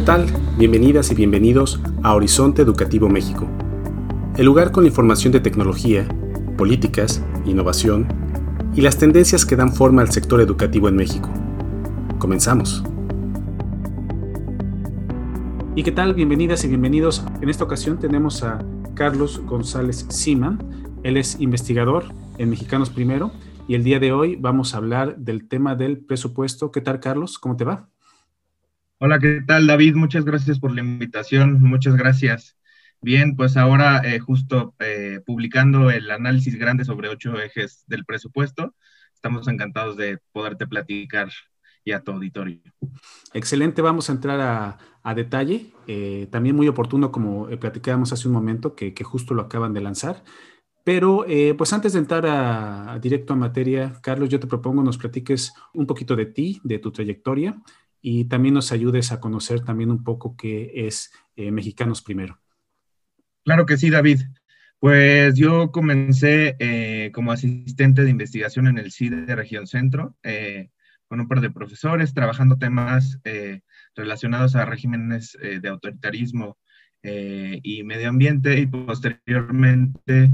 ¿Qué tal? Bienvenidas y bienvenidos a Horizonte Educativo México, el lugar con información de tecnología, políticas, innovación y las tendencias que dan forma al sector educativo en México. Comenzamos. ¿Y qué tal? Bienvenidas y bienvenidos. En esta ocasión tenemos a Carlos González Sima. Él es investigador en Mexicanos Primero y el día de hoy vamos a hablar del tema del presupuesto. ¿Qué tal, Carlos? ¿Cómo te va? Hola, ¿qué tal, David? Muchas gracias por la invitación. Muchas gracias. Bien, pues ahora eh, justo eh, publicando el análisis grande sobre ocho ejes del presupuesto, estamos encantados de poderte platicar y a tu auditorio. Excelente, vamos a entrar a, detalle. Eh, también muy oportuno, como platicábamos hace un momento, que, justo lo acaban de lanzar. Pero pues antes de entrar a, directo a materia, Carlos, yo te propongo nos platiques un poquito de ti, de tu trayectoria y también nos ayudes a conocer también un poco qué es eh, Mexicanos Primero. Claro que sí, David. Pues yo comencé eh, como asistente de investigación en el CIDE de Región Centro, eh, con un par de profesores, trabajando temas relacionados a regímenes de autoritarismo y medio ambiente, y posteriormente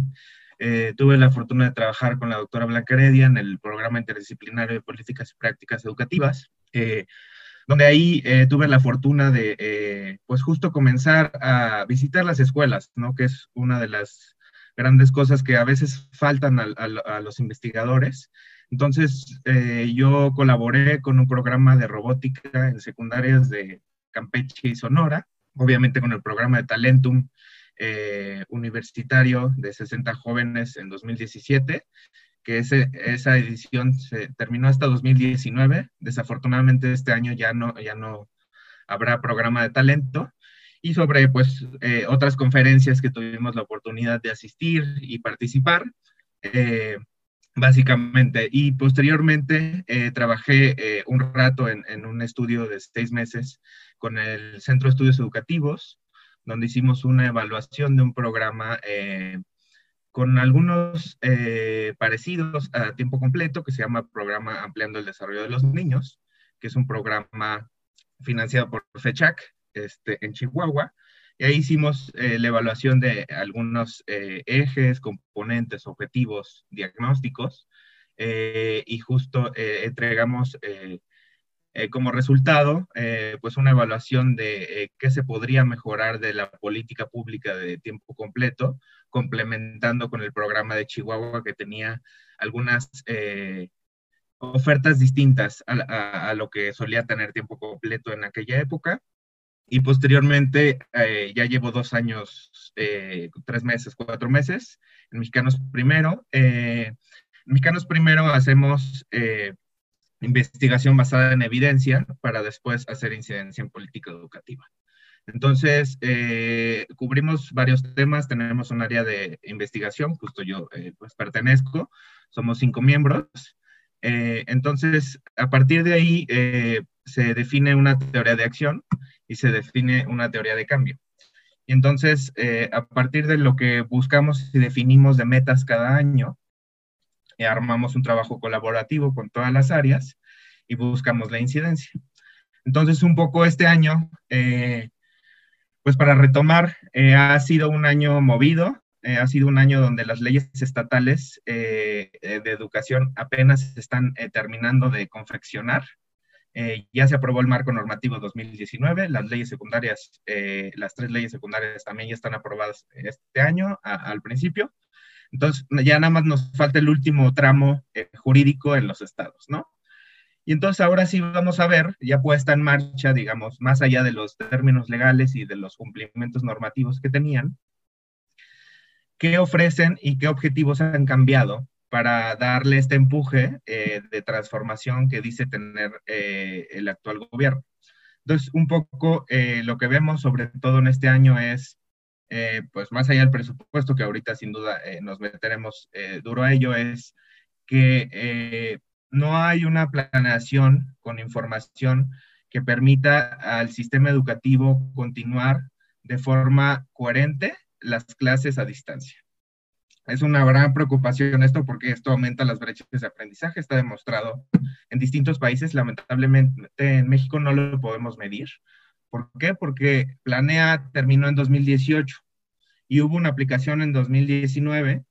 tuve la fortuna de trabajar con la doctora Blanca Heredia en el programa interdisciplinario de políticas y prácticas educativas donde ahí eh, tuve la fortuna de, eh, pues justo comenzar a visitar las escuelas, ¿no? Que es una de las grandes cosas que a veces faltan a, los investigadores. Entonces, eh, yo colaboré con un programa de robótica en secundarias de Campeche y Sonora, obviamente con el programa de Talentum universitario de 60 jóvenes en 2017 que esa edición se terminó hasta 2019. Desafortunadamente este año ya no, ya no habrá programa de talento. Y sobre pues eh, otras conferencias que tuvimos la oportunidad de asistir y participar, eh, básicamente. Y posteriormente eh, trabajé un rato en, en, un estudio de seis meses con el Centro de Estudios Educativos, donde hicimos una evaluación de un programa con algunos eh, parecidos a tiempo completo que se llama Programa Ampliando el Desarrollo de los Niños, que es un programa financiado por FECHAC este, en Chihuahua. Y ahí hicimos eh, la evaluación de algunos eh, ejes, componentes, objetivos, diagnósticos, y justo entregamos como resultado, pues una evaluación de qué se podría mejorar de la política pública de tiempo completo complementando con el programa de Chihuahua que tenía algunas eh, ofertas distintas a, lo que solía tener tiempo completo en aquella época. Y posteriormente, eh, ya llevo dos años, eh, tres meses, cuatro meses, en Mexicanos Primero. en Mexicanos Primero hacemos investigación basada en evidencia para después hacer incidencia en política educativa. Entonces, eh, cubrimos varios temas, tenemos un área de investigación, justo yo eh, pues pertenezco, somos cinco miembros. Eh, entonces, a partir de ahí se define una teoría de acción y se define una teoría de cambio. Y entonces, a partir de lo que buscamos y definimos de metas cada año, armamos un trabajo colaborativo con todas las áreas y buscamos la incidencia. Entonces, un poco este año pues para retomar, eh, ha sido un año movido, eh, ha sido un año donde las leyes estatales eh, de educación apenas están terminando de confeccionar. ya se aprobó el marco normativo 2019, las leyes secundarias, las tres leyes secundarias también ya están aprobadas este año al principio. Entonces, ya nada más nos falta el último tramo jurídico en los estados, ¿no? Y entonces ahora sí vamos a ver, ya puesta en marcha, digamos, más allá de los términos legales y de los cumplimientos normativos que tenían, qué ofrecen y qué objetivos han cambiado para darle este empuje eh, de transformación que dice tener eh, el actual gobierno. Entonces, un poco eh, lo que vemos sobre todo en este año es, pues más allá del presupuesto, que ahorita sin duda nos meteremos duro a ello, es que no hay una planeación con información que permita al sistema educativo continuar de forma coherente las clases a distancia. Es una gran preocupación esto porque esto aumenta las brechas de aprendizaje, está demostrado en distintos países, lamentablemente en México no lo podemos medir, ¿Por qué? Porque Planea terminó en 2018 y hubo una aplicación en 2019,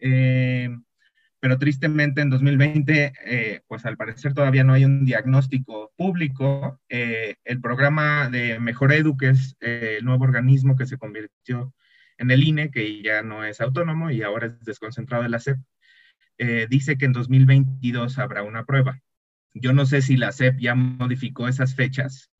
eh, pero tristemente en 2020, eh, pues al parecer todavía no hay un diagnóstico público. Eh, el programa de Mejor Edu, que es el nuevo organismo que se convirtió en el INE, que ya no es autónomo y ahora es desconcentrado de la SEP, dice que en 2022 habrá una prueba. Yo no sé si la SEP ya modificó esas fechas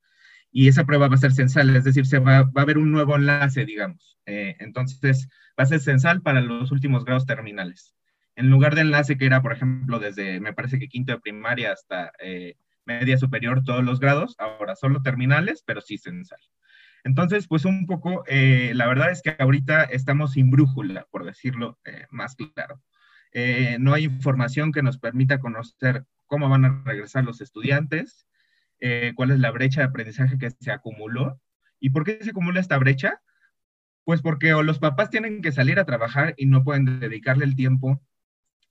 y esa prueba va a ser censal, es decir, se va, a haber un nuevo enlace, digamos. Eh, entonces, va a ser censal para los últimos grados terminales. En lugar de enlace que era, por ejemplo, desde, me parece que quinto de primaria hasta eh, media superior, todos los grados, ahora solo terminales, pero sí censal. Entonces, pues un poco, eh, la verdad es que ahorita estamos sin brújula, por decirlo más claro. no hay información que nos permita conocer cómo van a regresar los estudiantes, eh, cuál es la brecha de aprendizaje que se acumuló. ¿Y por qué se acumula esta brecha? Pues porque o los papás tienen que salir a trabajar y no pueden dedicarle el tiempo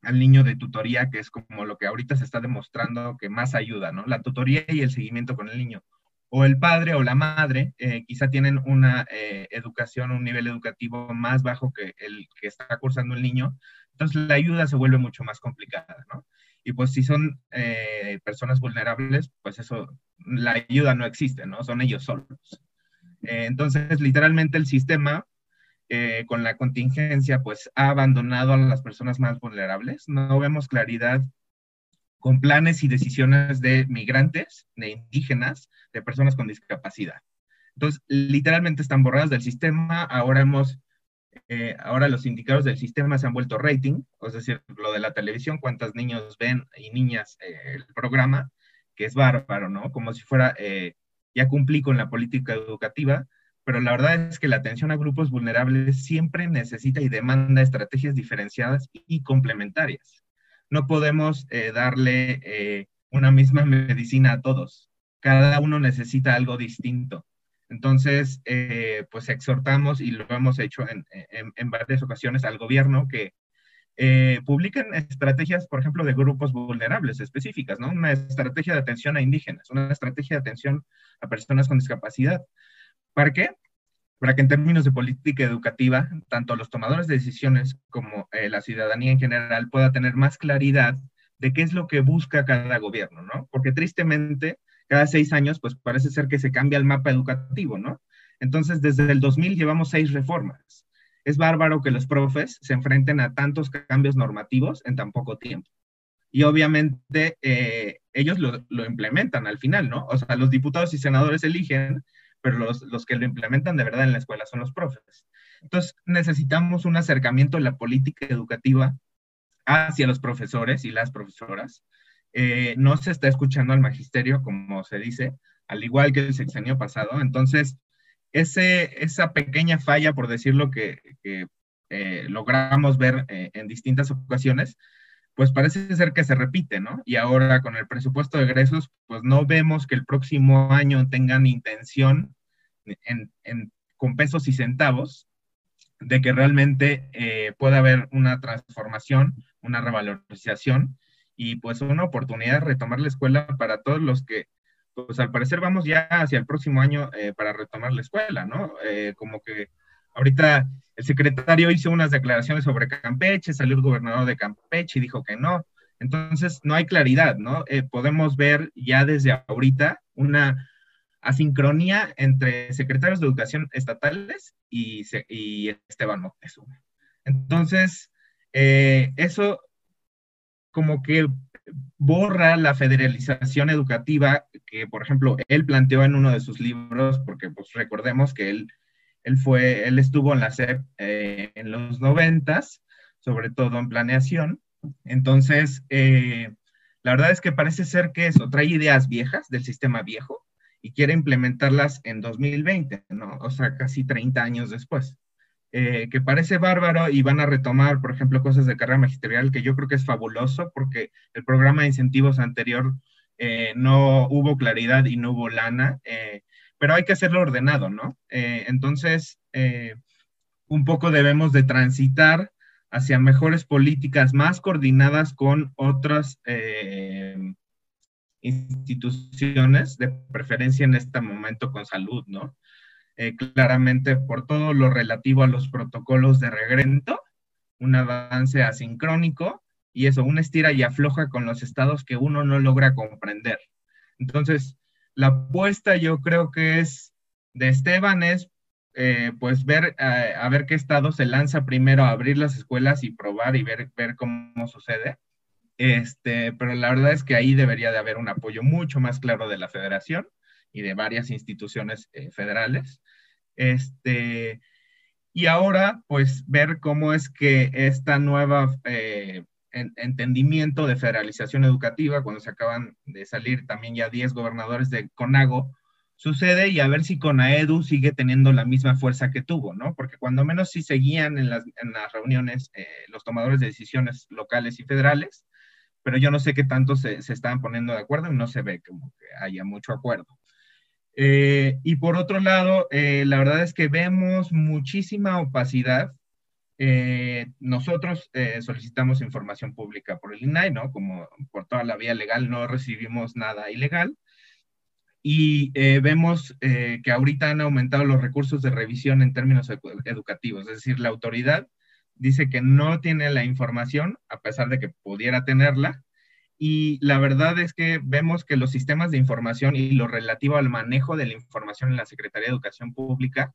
al niño de tutoría, que es como lo que ahorita se está demostrando que más ayuda, ¿no? La tutoría y el seguimiento con el niño. O el padre o la madre eh, quizá tienen una eh, educación, un nivel educativo más bajo que el que está cursando el niño, entonces la ayuda se vuelve mucho más complicada, ¿no? Y pues si son eh, personas vulnerables, pues eso, la ayuda no existe, ¿no? Son ellos solos. Eh, entonces, literalmente el sistema, eh, con la contingencia, pues ha abandonado a las personas más vulnerables. No vemos claridad con planes y decisiones de migrantes, de indígenas, de personas con discapacidad. Entonces, literalmente están borradas del sistema. Ahora hemos eh, ahora los indicadores del sistema se han vuelto rating, es decir, lo de la televisión, cuántos niños ven y niñas eh, el programa, que es bárbaro, ¿no? Como si fuera, eh, ya cumplí con la política educativa, pero la verdad es que la atención a grupos vulnerables siempre necesita y demanda estrategias diferenciadas y complementarias. No podemos darle una misma medicina a todos. Cada uno necesita algo distinto. Entonces, eh, pues exhortamos y lo hemos hecho en, varias ocasiones al gobierno que eh, publiquen estrategias, por ejemplo, de grupos vulnerables específicas, ¿no? Una estrategia de atención a indígenas, una estrategia de atención a personas con discapacidad. ¿Para qué? Para que en términos de política educativa, tanto los tomadores de decisiones como eh, la ciudadanía en general pueda tener más claridad de qué es lo que busca cada gobierno, ¿no? Porque tristemente cada seis años, pues parece ser que se cambia el mapa educativo, ¿no? Entonces, desde el 2000 llevamos seis reformas. Es bárbaro que los profes se enfrenten a tantos cambios normativos en tan poco tiempo. Y obviamente eh, ellos lo, implementan al final, ¿no? O sea, los diputados y senadores eligen, pero los, los que lo implementan de verdad en la escuela son los profes. Entonces, necesitamos un acercamiento en la política educativa hacia los profesores y las profesoras, eh, no se está escuchando al magisterio, como se dice, al igual que el sexenio pasado. Entonces, ese, esa pequeña falla, por decirlo, que, eh, logramos ver eh, en distintas ocasiones, pues parece ser que se repite, ¿no? Y ahora con el presupuesto de egresos, pues no vemos que el próximo año tengan intención en, en, con pesos y centavos de que realmente pueda haber una transformación, una revalorización y pues una oportunidad de retomar la escuela para todos los que, pues al parecer vamos ya hacia el próximo año eh, para retomar la escuela, ¿no? Eh, como que ahorita el secretario hizo unas declaraciones sobre Campeche, salió el gobernador de Campeche y dijo que no. Entonces, no hay claridad, ¿no? Eh, podemos ver ya desde ahorita una asincronía entre secretarios de educación estatales y, y Esteban Moctezuma. Entonces, eso como que borra la federalización educativa que, por ejemplo, él planteó en uno de sus libros, porque pues recordemos que él, él fue, él estuvo en la SEP eh, en los noventas, sobre todo en planeación. Entonces, eh, la verdad es que parece ser que eso trae ideas viejas del sistema viejo y quiere implementarlas en 2020, ¿no? O sea, casi 30 años después. Eh, que parece bárbaro y van a retomar, por ejemplo, cosas de carrera magisterial, que yo creo que es fabuloso porque el programa de incentivos anterior eh, no hubo claridad y no hubo lana, eh, pero hay que hacerlo ordenado, ¿no? entonces, un poco debemos de transitar hacia mejores políticas más coordinadas con otras instituciones, de preferencia en este momento con salud, ¿no? Eh, claramente por todo lo relativo a los protocolos de regrento, un avance asincrónico y eso, una estira y afloja con los estados que uno no logra comprender. Entonces, la apuesta yo creo que es de Esteban es eh, pues ver a ver qué estado se lanza primero a abrir las escuelas y probar y ver, ver cómo sucede. Este, pero la verdad es que ahí debería de haber un apoyo mucho más claro de la federación y de varias instituciones eh, federales. Este, y ahora, pues, ver cómo es que esta nueva entendimiento de federalización educativa, cuando se acaban de salir también ya 10 gobernadores de CONAGO, sucede y a ver si CONAEDU sigue teniendo la misma fuerza que tuvo, ¿no? Porque cuando menos sí seguían en las, en las reuniones eh, los tomadores de decisiones locales y federales, pero yo no sé qué tanto se, se estaban poniendo de acuerdo y no se ve como que haya mucho acuerdo. Eh, y por otro lado, eh, la verdad es que vemos muchísima opacidad. nosotros solicitamos información pública por el INAI, ¿no? Como por toda la vía legal no recibimos nada ilegal y eh, vemos eh, que ahorita han aumentado los recursos de revisión en términos educativos, es decir, la autoridad dice que no tiene la información a pesar de que pudiera tenerla y la verdad es que vemos que los sistemas de información y lo relativo al manejo de la información en la Secretaría de Educación Pública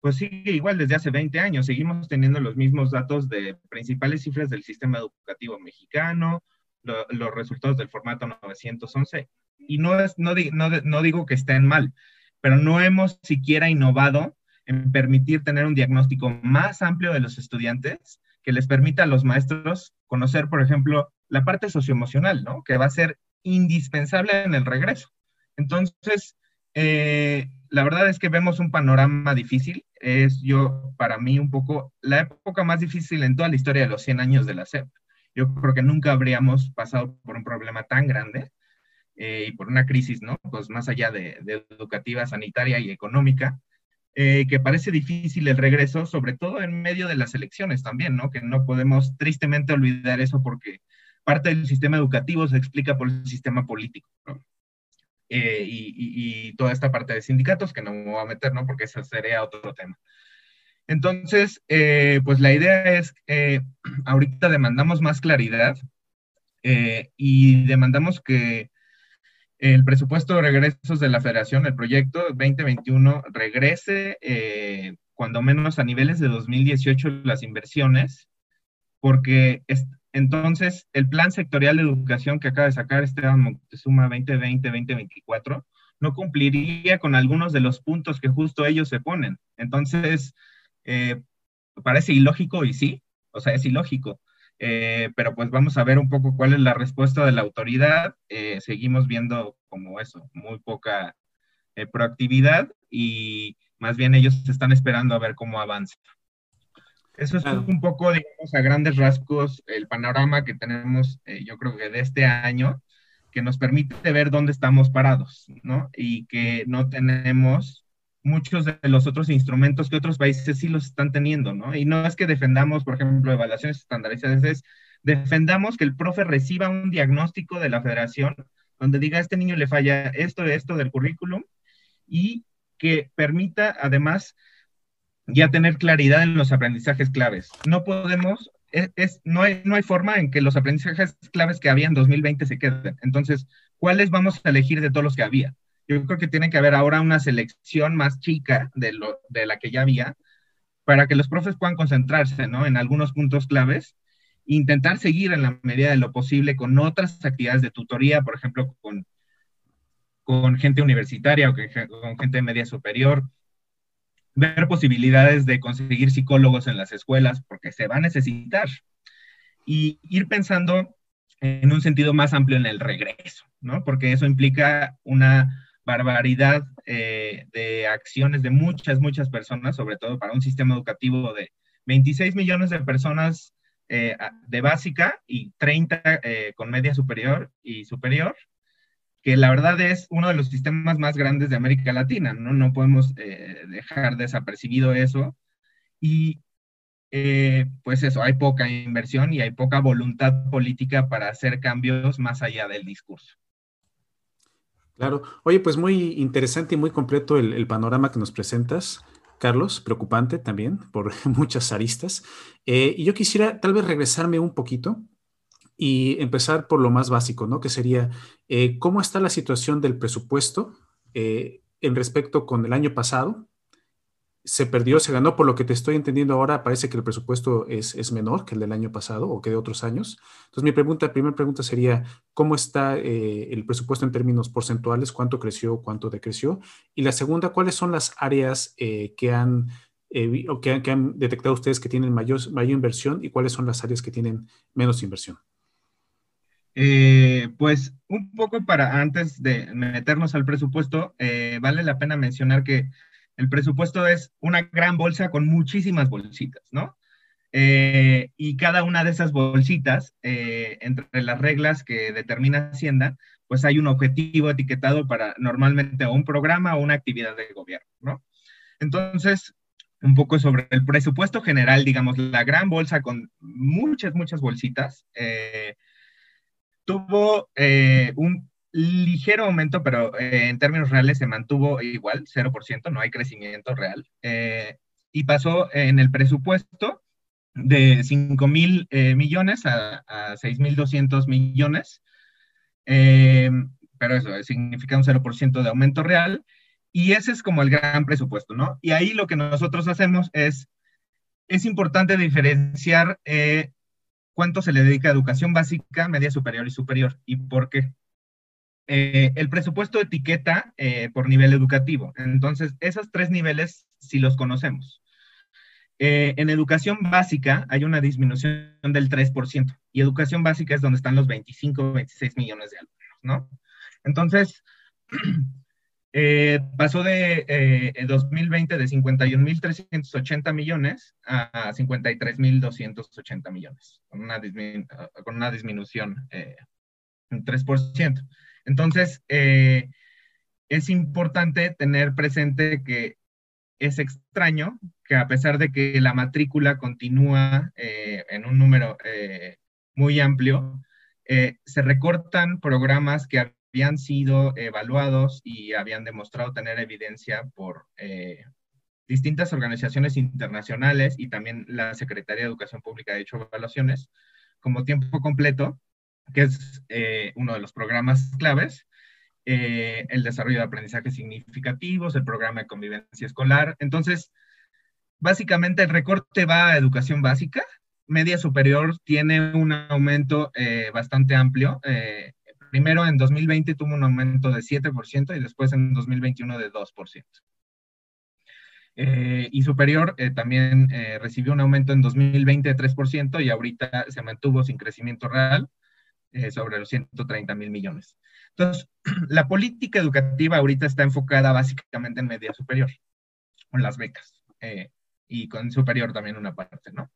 pues sigue igual desde hace 20 años, seguimos teniendo los mismos datos de principales cifras del sistema educativo mexicano, los resultados del formato 911 y no, es, no, no, digo que estén mal, pero no hemos siquiera innovado en permitir tener un diagnóstico más amplio de los estudiantes que les permita a los maestros conocer, por ejemplo, la parte socioemocional, ¿no? Que va a ser indispensable en el regreso. Entonces, eh, la verdad es que vemos un panorama difícil. Es yo, para mí, un poco la época más difícil en toda la historia de los 100 años de la SEP. Yo creo que nunca habríamos pasado por un problema tan grande eh, y por una crisis, ¿no? Pues más allá de, educativa, sanitaria y económica, eh, que parece difícil el regreso, sobre todo en medio de las elecciones también, ¿no? Que no podemos tristemente olvidar eso porque parte del sistema educativo se explica por el sistema político. Eh, y, toda esta parte de sindicatos que no me voy a meter, ¿no? Porque ese sería otro tema. Entonces, pues la idea es, que ahorita demandamos más claridad y demandamos que el presupuesto de regresos de la federación, el proyecto 2021, regrese eh, cuando menos a niveles de 2018 las inversiones, porque entonces el plan sectorial de educación que acaba de sacar Esteban Montezuma 2020-2024 no cumpliría con algunos de los puntos que justo ellos se ponen. Entonces, eh, parece ilógico y sí, o sea, es ilógico. Eh, pero pues vamos a ver un poco cuál es la respuesta de la autoridad. Eh, seguimos viendo como eso, muy poca proactividad y más bien ellos están esperando a ver cómo avanza. Eso es un poco, digamos, a grandes rasgos el panorama que tenemos, yo creo que de este año, que nos permite ver dónde estamos parados, ¿no? Y que no tenemos muchos de los otros instrumentos que otros países sí los están teniendo, ¿no? Y no es que defendamos, por ejemplo, evaluaciones estandarizadas, es defendamos que el profe reciba un diagnóstico de la federación donde diga, a este niño le falla esto, esto del currículum y que permita además ya tener claridad en los aprendizajes claves. No podemos, es, no, hay, no hay forma en que los aprendizajes claves que había en 2020 se queden. Entonces, ¿cuáles vamos a elegir de todos los que había? Yo creo que tiene que haber ahora una selección más chica de, lo, de la que ya había para que los profes puedan concentrarse ¿no? en algunos puntos claves e intentar seguir en la medida de lo posible con otras actividades de tutoría, por ejemplo, con, con gente universitaria o con gente media superior, ver posibilidades de conseguir psicólogos en las escuelas, porque se va a necesitar, y ir pensando en un sentido más amplio en el regreso, ¿no? Porque eso implica una barbaridad eh, de acciones de muchas, muchas personas, sobre todo para un sistema educativo de 26 millones de personas eh, de básica y 30 eh, con media superior y superior, que la verdad es uno de los sistemas más grandes de América Latina, ¿no? No podemos dejar desapercibido eso. Y pues eso, hay poca inversión y hay poca voluntad política para hacer cambios más allá del discurso. Claro. Oye, pues muy interesante y muy completo el, panorama que nos presentas, Carlos. Preocupante también por muchas aristas. Eh, y yo quisiera tal vez regresarme un poquito y empezar por lo más básico, ¿no? Que sería, eh, ¿cómo está la situación del presupuesto eh, en respecto con el año pasado? se perdió, se ganó, por lo que te estoy entendiendo ahora, parece que el presupuesto es, menor que el del año pasado o que de otros años. Entonces, mi pregunta, primera pregunta sería, ¿cómo está eh, el presupuesto en términos porcentuales? ¿Cuánto creció, cuánto decreció? Y la segunda, ¿cuáles son las áreas que, han, han, detectado ustedes que tienen mayor, mayor inversión y cuáles son las áreas que tienen menos inversión? Pues un poco para antes de meternos al presupuesto, vale la pena mencionar que el presupuesto es una gran bolsa con muchísimas bolsitas, ¿no? Eh, y cada una de esas bolsitas, eh, entre las reglas que determina Hacienda, pues hay un objetivo etiquetado para normalmente un programa o una actividad de gobierno, ¿no? Entonces, un poco sobre el presupuesto general, digamos, la gran bolsa con muchas, muchas bolsitas, eh, tuvo un ligero aumento, pero eh, en términos reales se mantuvo igual, 0%, no hay crecimiento real. Eh, y pasó en el presupuesto de 5 mil eh, millones a, a 6 mil 200 millones. pero eso significa un 0% de aumento real. Y ese es como el gran presupuesto, ¿no? Y ahí lo que nosotros hacemos es, es importante diferenciar cuánto se le dedica a educación básica, media superior y superior. ¿Y por qué? Eh, el presupuesto etiqueta eh, por nivel educativo. Entonces, esos tres niveles sí los conocemos. Eh, en educación básica hay una disminución del 3%, y educación básica es donde están los 25, 26 millones de alumnos, ¿no? Entonces, pasó de 2020 de 51.380 millones a 53.280 millones, con una, con una disminución un 3%. Entonces, eh, es importante tener presente que es extraño que a pesar de que la matrícula continúa eh, en un número eh, muy amplio, se recortan programas que habían sido evaluados y habían demostrado tener evidencia por distintas organizaciones internacionales y también la Secretaría de Educación Pública ha hecho evaluaciones como tiempo completo que es eh, uno de los programas claves, eh, el desarrollo de aprendizajes significativos, el programa de convivencia escolar. Entonces, básicamente el recorte va a educación básica, media superior tiene un aumento eh, bastante amplio. Primero en 2020 tuvo un aumento de 7% y después en 2021 de 2%. y superior también recibió un aumento en 2020 de 3% y ahorita se mantuvo sin crecimiento real. Eh, sobre los 130 mil millones. Entonces, la política educativa ahorita está enfocada básicamente en media superior, con las becas, eh, y con superior también una parte, ¿no?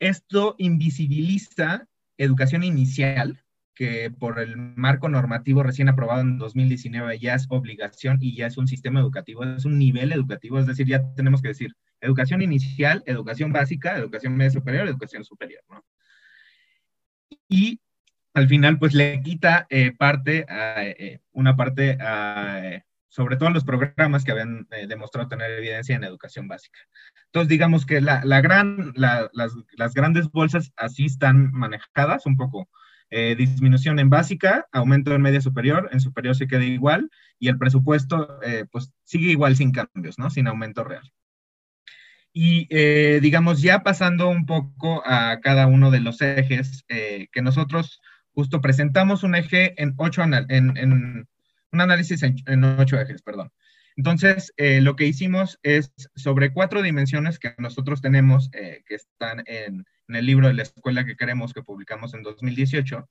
Esto invisibiliza educación inicial, que por el marco normativo recién aprobado en 2019 ya es obligación y ya es un sistema educativo, es un nivel educativo, es decir, ya tenemos que decir educación inicial, educación básica, educación media superior, educación superior, ¿no? Y al final pues le quita eh, parte, eh, una parte, sobre todo los programas que habían eh, demostrado tener evidencia en educación básica. Entonces digamos que la, gran, las, las, grandes bolsas así están manejadas, un poco disminución en básica, aumento en media superior, en superior se queda igual y el presupuesto pues sigue igual sin cambios, ¿no? Sin aumento real. Y digamos, ya pasando un poco a cada uno de los ejes que nosotros justo presentamos un eje en ocho, en, un análisis en, ocho ejes, perdón. Entonces, eh, lo que hicimos es sobre cuatro dimensiones que nosotros tenemos, eh, que están en, el libro de la escuela que queremos, que publicamos en 2018,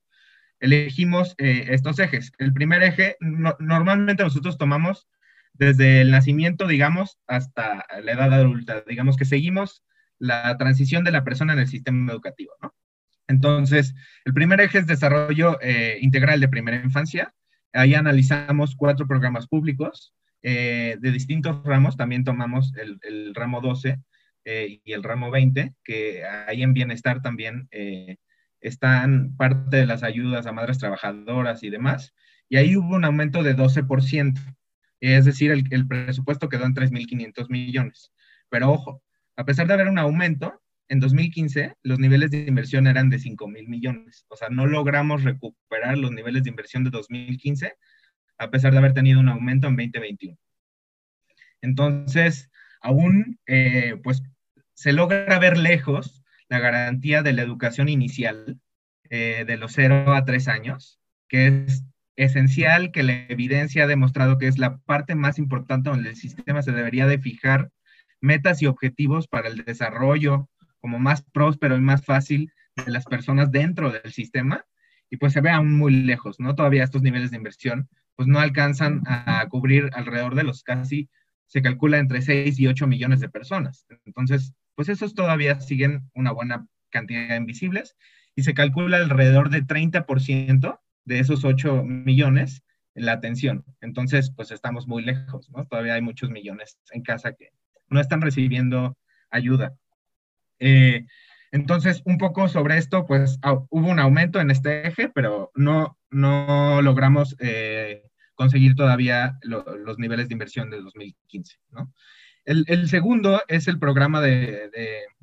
elegimos eh, estos ejes. El primer eje, normalmente nosotros tomamos desde el nacimiento, digamos, hasta la edad adulta. Digamos que seguimos la transición de la persona en el sistema educativo, ¿no? Entonces, el primer eje es desarrollo eh, integral de primera infancia. Ahí analizamos cuatro programas públicos eh, de distintos ramos. También tomamos el, ramo 12 eh, y el ramo 20, que ahí en bienestar también están parte de las ayudas a madres trabajadoras y demás. y ahí hubo un aumento de 12%, es decir, el, el presupuesto quedó en 3.500 millones. Pero ojo, a pesar de haber un aumento, en 2015 los niveles de inversión eran de 5 mil millones. O sea, no logramos recuperar los niveles de inversión de 2015 a pesar de haber tenido un aumento en 2021. Entonces, aún, eh, pues, se logra ver lejos la garantía de la educación inicial eh, de los 0 a 3 años, que es esencial, que la evidencia ha demostrado que es la parte más importante donde el sistema se debería de fijar metas y objetivos para el desarrollo como más próspero y más fácil de las personas dentro del sistema y pues se ve aún muy lejos, ¿no? Todavía estos niveles de inversión pues no alcanzan a cubrir alrededor de los casi, se calcula entre 6 y 8 millones de personas. Entonces, pues esos todavía siguen una buena cantidad de invisibles y se calcula alrededor de 30% de esos 8 millones la atención. Entonces, pues estamos muy lejos, ¿no? Todavía hay muchos millones en casa que no están recibiendo ayuda. Eh, entonces, un poco sobre esto, pues hubo un aumento en este eje, pero no, no logramos eh, conseguir todavía los niveles de inversión de 2015. ¿no? El, segundo es el programa de,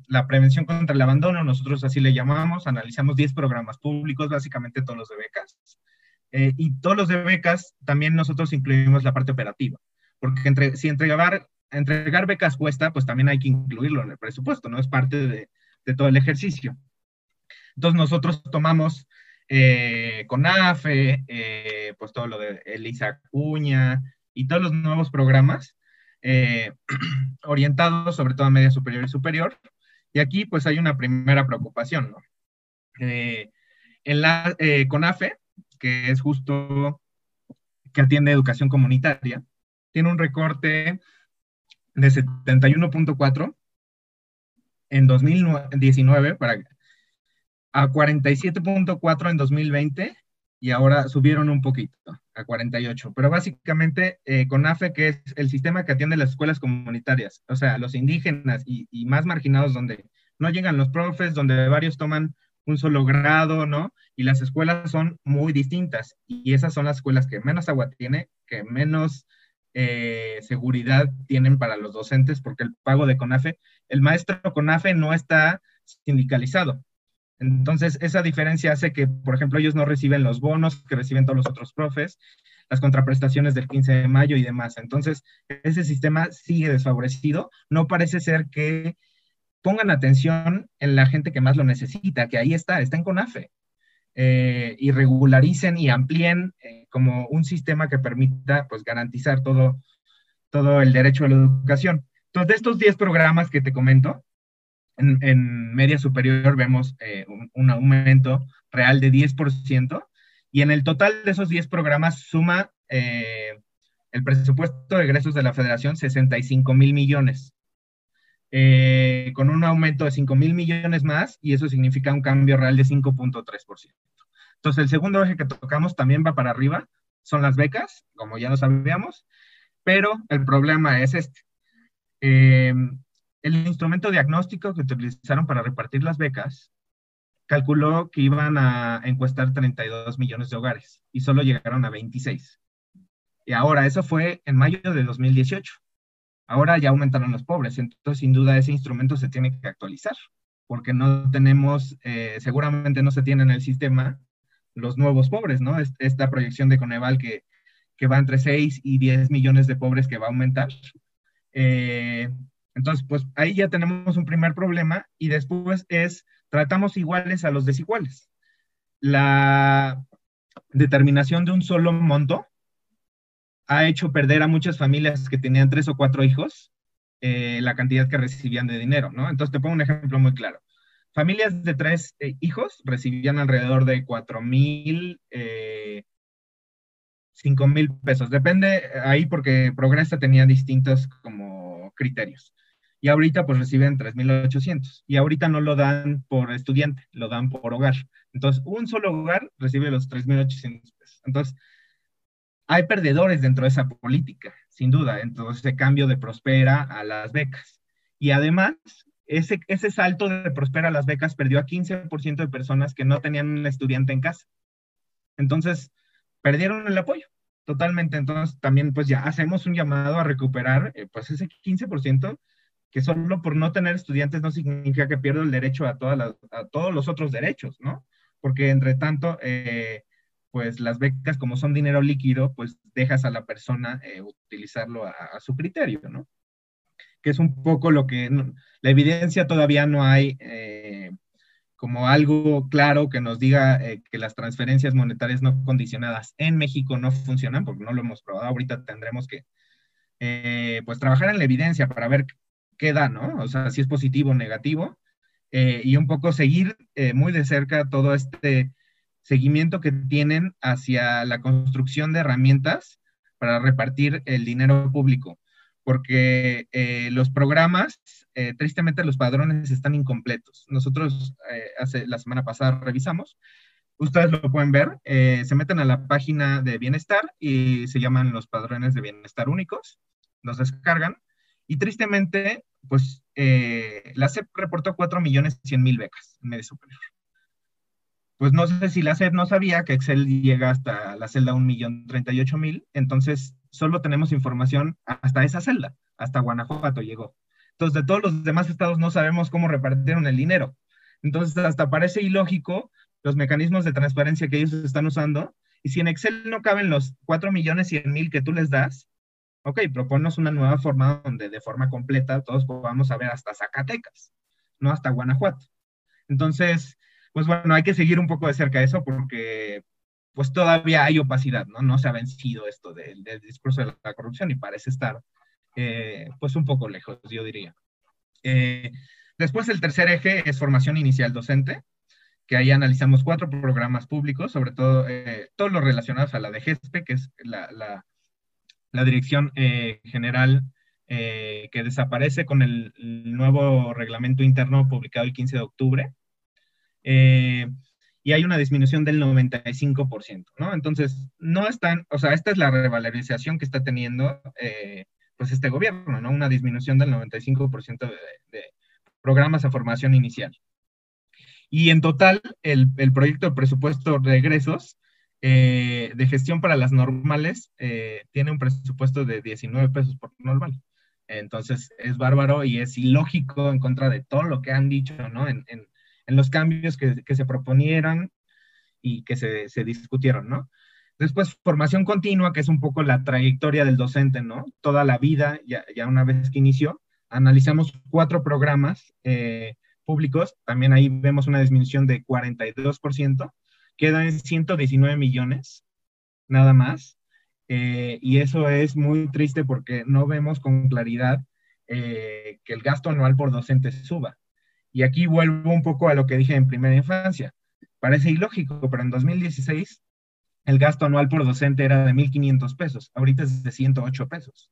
la prevención contra el abandono, nosotros así le llamamos, analizamos 10 programas públicos, básicamente todos los de becas. Eh, y todos los de becas también nosotros incluimos la parte operativa, porque si entregar entregar becas cuesta, pues también hay que incluirlo en el presupuesto, ¿no? Es parte de, de todo el ejercicio. Entonces nosotros tomamos eh, con AFE, eh, pues todo lo de Elisa Cuña y todos los nuevos programas eh, orientados sobre todo a media superior y superior. Y aquí pues hay una primera preocupación, en la, con AFE, que es justo que atiende educación comunitaria, tiene un recorte de 71.4 en 2019 para, a 47.4 en 2020 y ahora subieron un poquito a 48. Pero básicamente eh, con AFE, que es el sistema que atiende las escuelas comunitarias, o sea, los indígenas y, y, más marginados donde no llegan los profes, donde varios toman un solo grado, ¿no? Y las escuelas son muy distintas y esas son las escuelas que menos agua tiene, que menos eh, seguridad tienen para los docentes porque el pago de CONAFE, el maestro CONAFE no está sindicalizado. Entonces, esa diferencia hace que, por ejemplo, ellos no reciben los bonos que reciben todos los otros profes, las contraprestaciones del 15 de mayo y demás. Entonces, ese sistema sigue desfavorecido. No parece ser que pongan atención en la gente que más lo necesita, que ahí está, está en CONAFE eh, y regularicen y amplíen eh, como un sistema que permita pues garantizar todo, todo el derecho a la educación. Entonces, de estos 10 programas que te comento, en, en media superior vemos eh, un, un, aumento real de 10%, y en el total de esos 10 programas suma eh, el presupuesto de egresos de la federación 65 mil millones. Eh, con un aumento de 5 mil millones más y eso significa un cambio real de 5.3%. Entonces, el segundo eje que tocamos también va para arriba, son las becas, como ya lo sabíamos, pero el problema es este. Eh, el instrumento diagnóstico que utilizaron para repartir las becas calculó que iban a encuestar 32 millones de hogares y solo llegaron a 26. Y ahora, eso fue en mayo de 2018. Ahora ya aumentaron los pobres, entonces sin duda ese instrumento se tiene que actualizar, porque no tenemos, eh, seguramente no se tiene en el sistema los nuevos pobres, ¿no? Esta proyección de Coneval que, que va entre 6 y 10 millones de pobres que va a aumentar. Eh, entonces, pues ahí ya tenemos un primer problema y después es, tratamos iguales a los desiguales. La determinación de un solo monto ha hecho perder a muchas familias que tenían tres o cuatro hijos eh, la cantidad que recibían de dinero, ¿no? Entonces te pongo un ejemplo muy claro. Familias de tres eh, hijos recibían alrededor de cuatro mil, eh, cinco mil pesos. Depende ahí porque Progresa tenía distintos como criterios. Y ahorita pues reciben 3.800. Y ahorita no lo dan por estudiante, lo dan por hogar. Entonces, un solo hogar recibe los 3.800 pesos. Entonces, hay perdedores dentro de esa política, sin duda, entonces ese cambio de Prospera a las becas. Y además, ese, ese salto de Prospera a las becas perdió a 15% de personas que no tenían un estudiante en casa. Entonces, perdieron el apoyo totalmente. Entonces también pues ya hacemos un llamado a recuperar eh, pues ese 15% que solo por no tener estudiantes no significa que pierdo el derecho a, todas a todos los otros derechos, ¿no? Porque entre tanto, eh, pues las becas como son dinero líquido, pues dejas a la persona eh, utilizarlo a, su criterio, ¿no? Que es un poco lo que la evidencia todavía no hay como algo claro que nos diga eh, que las transferencias monetarias no condicionadas en México no funcionan, porque no lo hemos probado. Ahorita tendremos que, eh, pues, trabajar en la evidencia para ver qué da, ¿no? O sea, si es positivo o negativo, eh, y un poco seguir muy de cerca todo este seguimiento que tienen hacia la construcción de herramientas para repartir el dinero público porque eh, los programas, eh, tristemente los padrones están incompletos. Nosotros eh, hace la semana pasada revisamos, ustedes lo pueden ver, se meten a la página de bienestar y se llaman los padrones de bienestar únicos, los descargan y tristemente, pues la CEP reportó 4 millones 100 mil becas en medio superior. Pues no sé si la CEP no sabía que Excel llega hasta la celda 1.038.000, entonces solo tenemos información hasta esa celda, hasta Guanajuato llegó. Entonces, de todos los demás estados no sabemos cómo repartieron el dinero. Entonces, hasta parece ilógico los mecanismos de transparencia que ellos están usando. Y si en Excel no caben los 4 millones 100 mil que tú les das, ok, proponnos una nueva forma donde de forma completa todos podamos saber hasta Zacatecas, no hasta Guanajuato. Entonces, pues bueno, hay que seguir un poco de cerca eso porque pues todavía hay opacidad, ¿no? No se ha vencido esto del, discurso de la corrupción y parece estar, eh, pues, un poco lejos, yo diría. Eh, después, el tercer eje es formación inicial docente, que ahí analizamos cuatro programas públicos, sobre todo eh, todos los relacionados a la DGESPE, que es la, la, la Dirección General que desaparece con el, nuevo reglamento interno publicado el 15 de octubre. Eh, y hay una disminución del 95%, ¿no? Entonces, no están, o sea, esta es la revalorización que está teniendo, eh, pues, este gobierno, ¿no? Una disminución del 95% de, programas a formación inicial. Y en total, el, el proyecto de presupuesto de egresos eh, de gestión para las normales eh, tiene un presupuesto de 19 pesos por normal. Entonces, es bárbaro y es ilógico en contra de todo lo que han dicho, ¿no? En, en los cambios que, que se proponieran y que se, se, discutieron, ¿no? Después, formación continua, que es un poco la trayectoria del docente, ¿no? Toda la vida, ya, ya una vez que inició, analizamos cuatro programas eh, públicos, también ahí vemos una disminución de 42%, quedan en 119 millones, nada más, eh, y eso es muy triste porque no vemos con claridad eh, que el gasto anual por docente suba. Y aquí vuelvo un poco a lo que dije en primera infancia. Parece ilógico, pero en 2016 el gasto anual por docente era de 1.500 pesos, ahorita es de 108 pesos.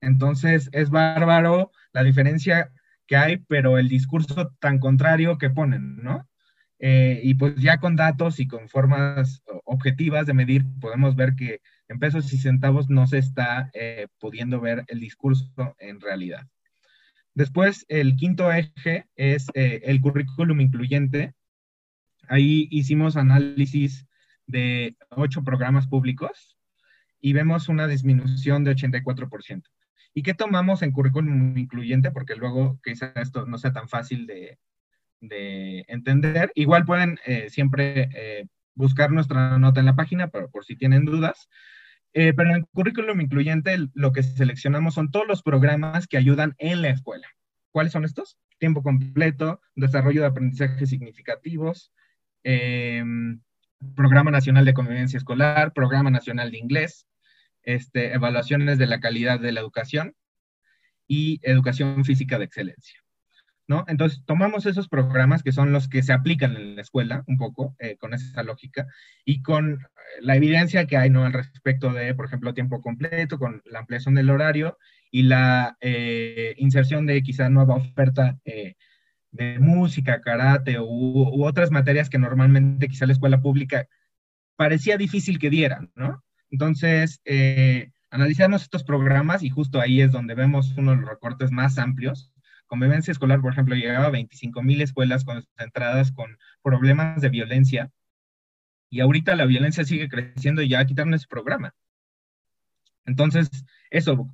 Entonces es bárbaro la diferencia que hay, pero el discurso tan contrario que ponen, ¿no? Eh, y pues ya con datos y con formas objetivas de medir, podemos ver que en pesos y centavos no se está eh, pudiendo ver el discurso en realidad. Después, el quinto eje es eh, el currículum incluyente. Ahí hicimos análisis de ocho programas públicos y vemos una disminución de 84%. ¿Y qué tomamos en currículum incluyente? Porque luego quizá esto no sea tan fácil de, entender. Igual pueden eh, siempre eh, buscar nuestra nota en la página, pero por si tienen dudas. Eh, pero en el currículum incluyente lo que seleccionamos son todos los programas que ayudan en la escuela. ¿Cuáles son estos? Tiempo completo, desarrollo de aprendizajes significativos, em, Programa Nacional de Convivencia Escolar, Programa Nacional de Inglés, este, evaluaciones de la calidad de la educación y educación física de excelencia. ¿No? Entonces, tomamos esos programas que son los que se aplican en la escuela, un poco, eh, con esa lógica, y con la evidencia que hay, ¿no? Al respecto de, por ejemplo, tiempo completo, con la ampliación del horario y la eh, inserción de quizá nueva oferta eh, de música, karate u, u, otras materias que normalmente quizá la escuela pública parecía difícil que dieran, ¿no? Entonces, analizamos estos programas y justo ahí es donde vemos uno de los recortes más amplios convivencia escolar, por ejemplo, llegaba a 25 mil escuelas concentradas con problemas de violencia Y ahorita la violencia sigue creciendo y ya quitaron ese programa. Entonces, eso,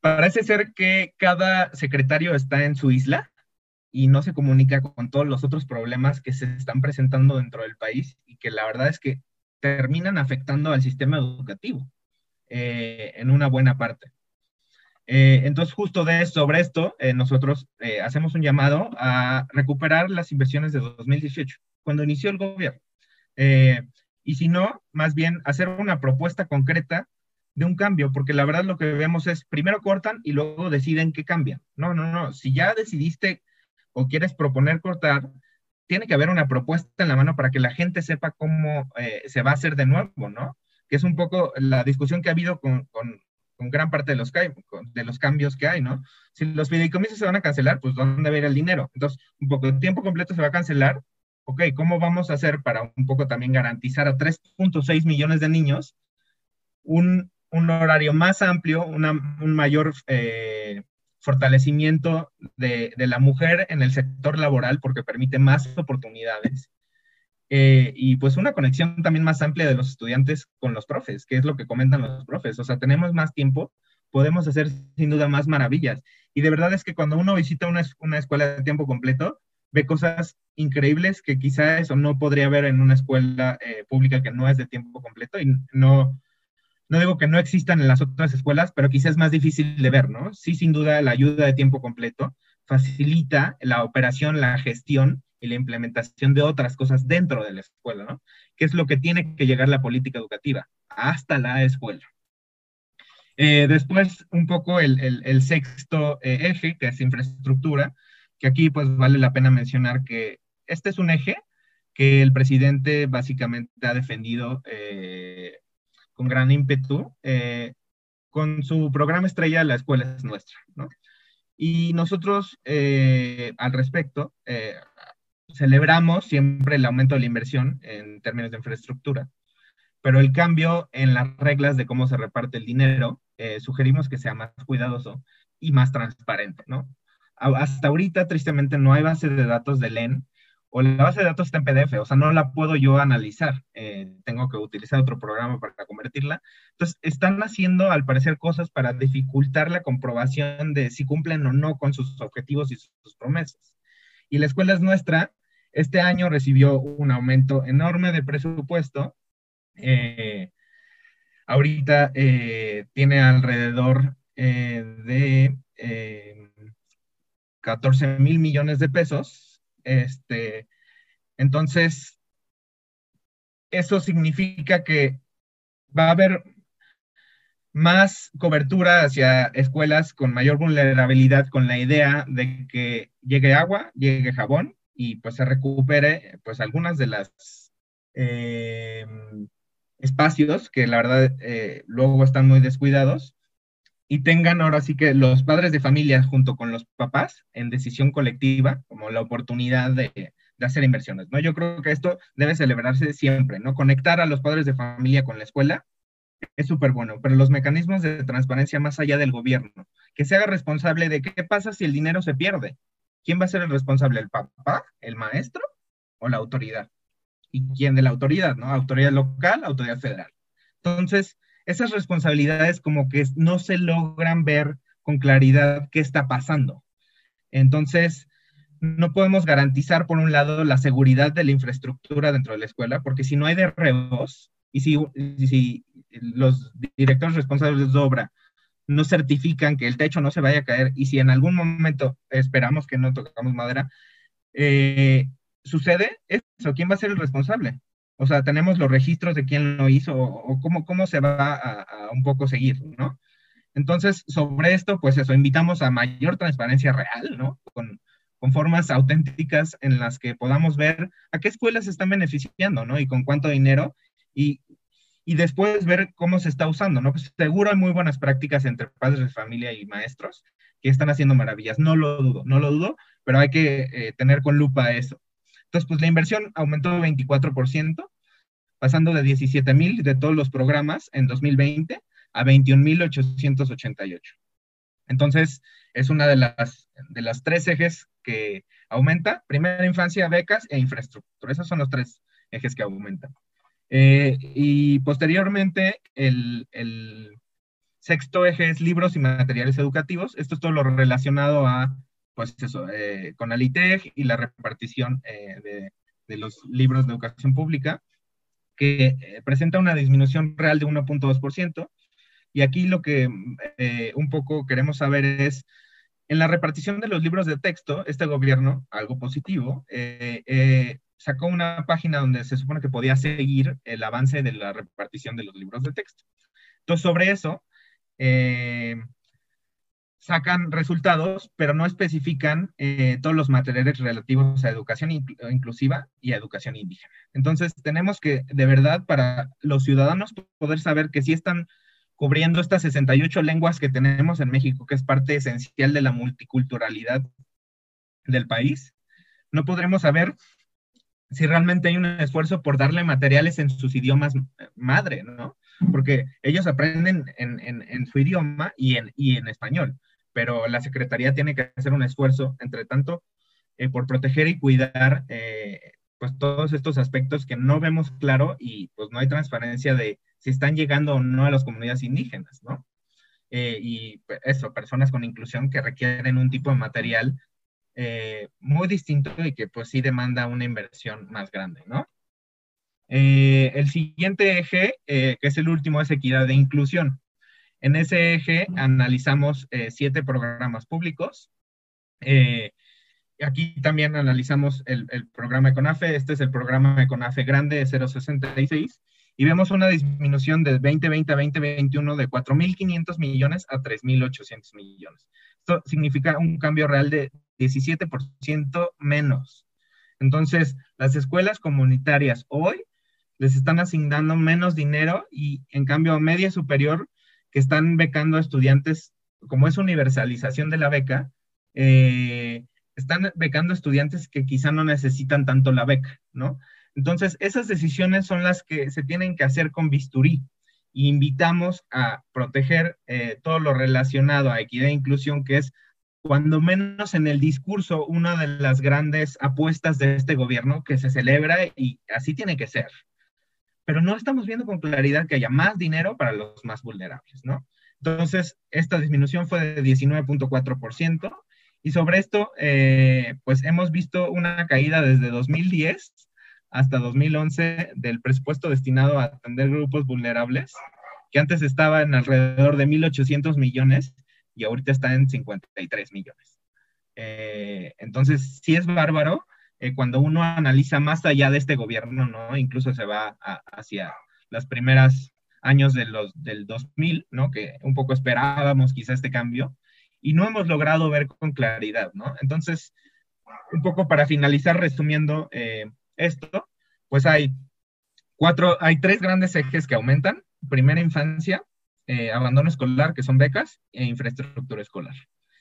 parece ser que cada secretario está en su isla y no se comunica con todos los otros problemas que se están presentando dentro del país y que la verdad es que terminan afectando al sistema educativo eh, en una buena parte. Eh, entonces, justo de, sobre esto, eh, nosotros hacemos un llamado a recuperar las inversiones de 2018, cuando inició el gobierno. y si no, más bien hacer una propuesta concreta de un cambio, porque la verdad lo que vemos es, primero cortan y luego deciden qué cambian. No, no, no, si ya decidiste o quieres proponer cortar, tiene que haber una propuesta en la mano para que la gente sepa cómo eh, se va a hacer de nuevo, ¿no? Que es un poco la discusión que ha habido con, gran parte de los, de los cambios que hay, ¿no? Si los fideicomisos se van a cancelar, pues ¿dónde va a ir el dinero? Entonces, un poco de tiempo completo se va a cancelar. Ok, ¿cómo vamos a hacer para un poco también garantizar a 3.6 millones de niños un, horario más amplio, un mayor eh, fortalecimiento de, la mujer en el sector laboral porque permite más oportunidades. Eh, y pues una conexión también más amplia de los estudiantes con los profes, que es lo que comentan los profes. O sea, tenemos más tiempo, podemos hacer sin duda más maravillas. Y de verdad es que cuando uno visita una, una escuela de tiempo completo, ve cosas increíbles que quizá eso no podría ver en una escuela eh, pública que no es de tiempo completo y no, no digo que no existan en las otras escuelas, pero quizás es más difícil de ver, ¿no? Sí, sin duda, la ayuda de tiempo completo facilita la operación, la gestión y la implementación de otras cosas dentro de la escuela, ¿no? Que es lo que tiene que llegar la política educativa, hasta la escuela. Eh, después, un poco el, sexto eh, eje, que es infraestructura, que aquí pues vale la pena mencionar que este es un eje que el presidente básicamente ha defendido eh, con gran ímpetu, eh, con su programa estrella La Escuela es Nuestra, ¿no? Y nosotros, al respecto, celebramos siempre el aumento de la inversión en términos de infraestructura, pero el cambio en las reglas de cómo se reparte el dinero, sugerimos que sea más cuidadoso y más transparente, ¿no? Hasta ahorita, tristemente, no hay base de datos del EN o la base de datos está en PDF, o sea, no la puedo yo analizar, eh, tengo que utilizar otro programa para convertirla. Entonces, están haciendo, al parecer, cosas para dificultar la comprobación de si cumplen o no con sus objetivos y sus promesas. Y la escuela es nuestra, este año recibió un aumento enorme de presupuesto. Eh, ahorita eh, tiene alrededor de 14 mil millones de pesos este, entonces, eso significa que va a haber más cobertura hacia escuelas con mayor vulnerabilidad con la idea de que llegue agua, llegue jabón y pues se recupere pues algunas de las eh, espacios que la verdad eh, luego están muy descuidados y tengan ahora sí que los padres de familia junto con los papás en decisión colectiva como la oportunidad de, hacer inversiones, ¿no? Yo creo que esto debe celebrarse siempre, ¿no? Conectar a los padres de familia con la escuela es súper bueno, pero los mecanismos de transparencia más allá del gobierno, que se haga responsable de qué pasa si el dinero se pierde. ¿Quién va a ser el responsable? ¿El papá, el maestro o la autoridad? ¿Y quién de la autoridad, no? Autoridad local, autoridad federal. Entonces, esas responsabilidades como que no se logran ver con claridad qué está pasando. Entonces, no podemos garantizar, por un lado, la seguridad de la infraestructura dentro de la escuela, porque si no hay derrebos y si, si los directores responsables de obra no certifican que el techo no se vaya a caer y si en algún momento esperamos que no tocamos madera, eh, sucede eso, ¿quién va a ser el responsable? O sea, tenemos los registros de quién lo hizo o, cómo, cómo se va a, un poco seguir, ¿no? Entonces, sobre esto, pues eso, invitamos a mayor transparencia real, ¿no? Con, con formas auténticas en las que podamos ver a qué escuelas se están beneficiando, ¿no? Y con cuánto dinero. Y, y después ver cómo se está usando, ¿no? Pues seguro hay muy buenas prácticas entre padres de familia y maestros que están haciendo maravillas. No lo dudo, no lo dudo, pero hay que eh, tener con lupa eso. Entonces, pues la inversión aumentó 24%, pasando de 17 mil de todos los programas en 2020 a 21.888. Entonces, es una de las, de las tres ejes que aumenta. Primera infancia, becas e infraestructura. Esos son los tres ejes que aumentan. Eh, y posteriormente, el, el, sexto eje es libros y materiales educativos. Esto es todo lo relacionado a, pues eso, eh, con Aliteg y la repartición eh, de, de, los libros de educación pública, que presenta una disminución real de 1.2%. Y aquí lo que un poco queremos saber es, en la repartición de los libros de texto, este gobierno, algo positivo, sacó una página donde se supone que podía seguir el avance de la repartición de los libros de texto. Entonces, sobre eso, eh, sacan resultados, pero no especifican eh, todos los materiales relativos a educación inclusiva y a educación indígena. Entonces, tenemos que, de verdad, para los ciudadanos poder saber que sí están cubriendo estas 68 lenguas que tenemos en México, que es parte esencial de la multiculturalidad del país, no podremos saber si realmente hay un esfuerzo por darle materiales en sus idiomas madre, ¿no? Porque ellos aprenden en, su idioma y en, en español, pero la Secretaría tiene que hacer un esfuerzo, entre tanto, eh, por proteger y cuidar eh, pues todos estos aspectos que no vemos claro y pues no hay transparencia de si están llegando o no a las comunidades indígenas, ¿no? Eh, y pues, eso, personas con inclusión que requieren un tipo de material eh, muy distinto y que pues sí demanda una inversión más grande, ¿no? Eh, el siguiente eje, eh, que es el último, es equidad de inclusión. En ese eje analizamos siete programas públicos. aquí también analizamos el, el, programa Econafe. Este es el programa Econafe grande 066 y vemos una disminución de 2020 a 2021 de 4.500 millones a 3.800 millones. Esto significa un cambio real de 17% menos. Entonces, las escuelas comunitarias hoy les están asignando menos dinero y en cambio a media superior que están becando a estudiantes, como es universalización de la beca, eh, están becando estudiantes que quizá no necesitan tanto la beca, ¿no? Entonces, esas decisiones son las que se tienen que hacer con bisturí invitamos a proteger eh, todo lo relacionado a equidad e inclusión, que es cuando menos en el discurso, una de las grandes apuestas de este gobierno que se celebra y así tiene que ser. Pero no estamos viendo con claridad que haya más dinero para los más vulnerables, ¿no? Entonces, esta disminución fue de 19.4% y sobre esto, eh, pues hemos visto una caída desde 2010 hasta 2011 del presupuesto destinado a atender grupos vulnerables, que antes estaba en alrededor de 1.800 millones y ahorita está en 53 millones. Eh, entonces, sí es bárbaro eh, cuando uno analiza más allá de este gobierno, ¿no? Incluso se va hacia las primeras años de los, del 2000, ¿no? Que un poco esperábamos quizá este cambio y no hemos logrado ver con claridad, ¿no? Entonces, un poco para finalizar, resumiendo eh, esto, pues hay cuatro, hay tres grandes ejes que aumentan. Primera infancia, eh, abandono escolar, que son becas, e infraestructura escolar.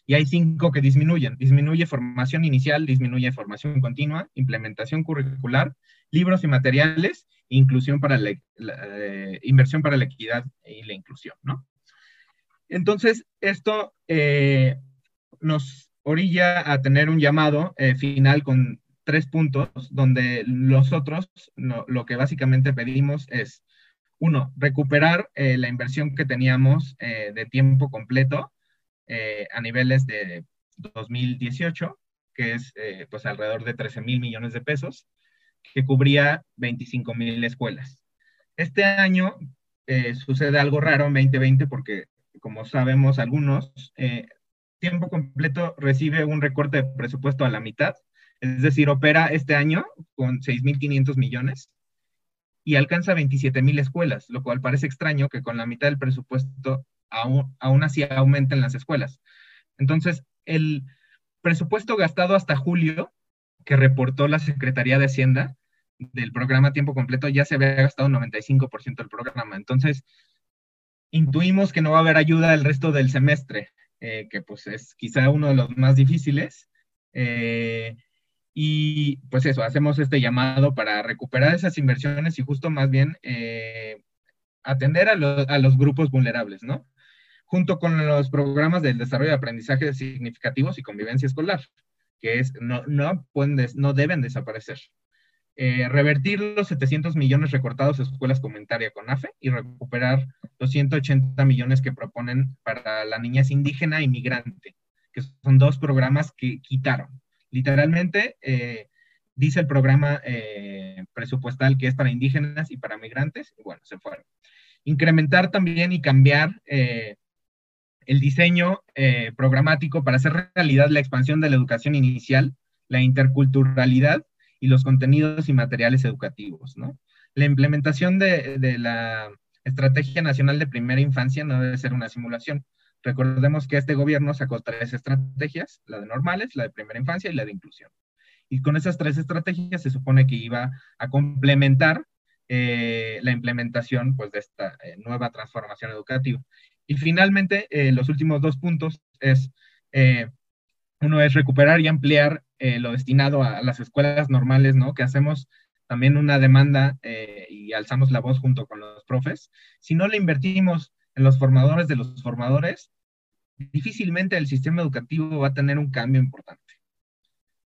Y hay cinco que disminuyen. Disminuye formación inicial, disminuye formación continua, implementación curricular, libros y materiales, inclusión para la, eh, inversión para la equidad y la inclusión, ¿no? Entonces, esto eh, nos orilla a tener un llamado final con tres puntos, donde nosotros lo que básicamente pedimos es uno, recuperar eh, la inversión que teníamos eh, de tiempo completo eh, a niveles de 2018, que es pues alrededor de 13 mil millones de pesos, que cubría 25 mil escuelas. Este año sucede algo raro en 2020 porque, como sabemos algunos, tiempo completo recibe un recorte de presupuesto a la mitad, es decir, opera este año con 6.500 millones y alcanza 27 mil escuelas, lo cual parece extraño que con la mitad del presupuesto aún, aún así aumenten las escuelas. Entonces, el presupuesto gastado hasta julio, que reportó la Secretaría de Hacienda del programa tiempo completo, ya se había gastado 95% del programa. Entonces, intuimos que no va a haber ayuda el resto del semestre, eh, que pues es quizá uno de los más difíciles. Eh, y pues eso, hacemos este llamado para recuperar esas inversiones y justo más bien eh, atender a, los grupos vulnerables, ¿no? Junto con los programas del desarrollo de aprendizaje significativos y convivencia escolar, que es, no, no, pueden no deben desaparecer. eh, revertir los 700 millones recortados a escuelas comunitarias con AFE y recuperar los 180 millones que proponen para la niñez indígena y migrante, que son dos programas que quitaron. Literalmente, eh, dice el programa eh, presupuestal que es para indígenas y para migrantes, y bueno, se fueron. Incrementar también y cambiar el diseño programático para hacer realidad la expansión de la educación inicial, la interculturalidad y los contenidos y materiales educativos, ¿no? La implementación de, la Estrategia Nacional de Primera Infancia no debe ser una simulación. Recordemos que este gobierno sacó tres estrategias, la de normales, la de primera infancia y la de inclusión. Y con esas tres estrategias se supone que iba a complementar eh, la implementación pues, de esta eh, nueva transformación educativa. Y finalmente, eh, los últimos dos puntos es, uno es recuperar y ampliar eh, lo destinado a, las escuelas normales, ¿no? Que hacemos también una demanda eh, y alzamos la voz junto con los profes. Si no le invertimos en los formadores de los formadores, difícilmente el sistema educativo va a tener un cambio importante.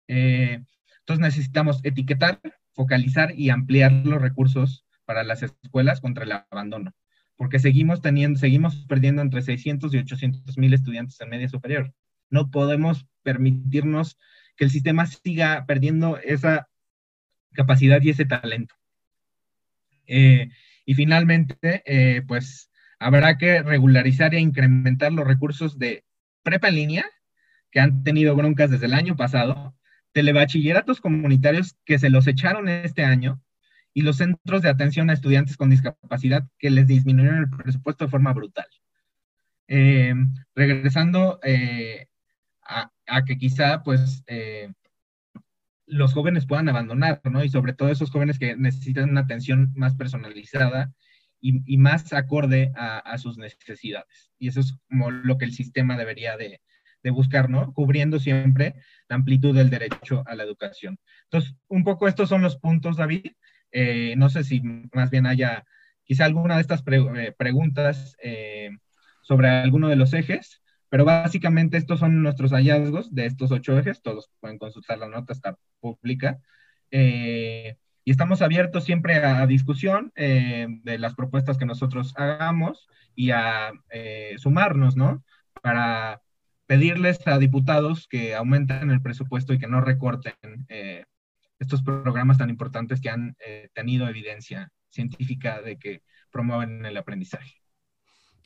Eh, entonces necesitamos etiquetar, focalizar y ampliar los recursos para las escuelas contra el abandono, porque seguimos teniendo, seguimos perdiendo entre 600 y 800 mil estudiantes en media superior. No podemos permitirnos que el sistema siga perdiendo esa capacidad y ese talento. Eh, y finalmente, eh, pues habrá que regularizar e incrementar los recursos de prepa en línea, que han tenido broncas desde el año pasado, telebachilleratos comunitarios que se los echaron este año, y los centros de atención a estudiantes con discapacidad que les disminuyeron el presupuesto de forma brutal. Eh, regresando a, que quizá pues eh, los jóvenes puedan abandonar, ¿no? Y sobre todo esos jóvenes que necesitan una atención más personalizada y, más acorde a, sus necesidades. Y eso es como lo que el sistema debería de, buscar, ¿no? Cubriendo siempre la amplitud del derecho a la educación. Entonces, un poco estos son los puntos, David. Eh, no sé si más bien haya quizá alguna de estas eh, preguntas sobre alguno de los ejes. Pero básicamente estos son nuestros hallazgos de estos ocho ejes, todos pueden consultar la nota, está pública. Eh, y estamos abiertos siempre a, discusión eh, de las propuestas que nosotros hagamos y a eh, sumarnos, ¿no? Para pedirles a diputados que aumenten el presupuesto y que no recorten estos programas tan importantes que han tenido evidencia científica de que promueven el aprendizaje.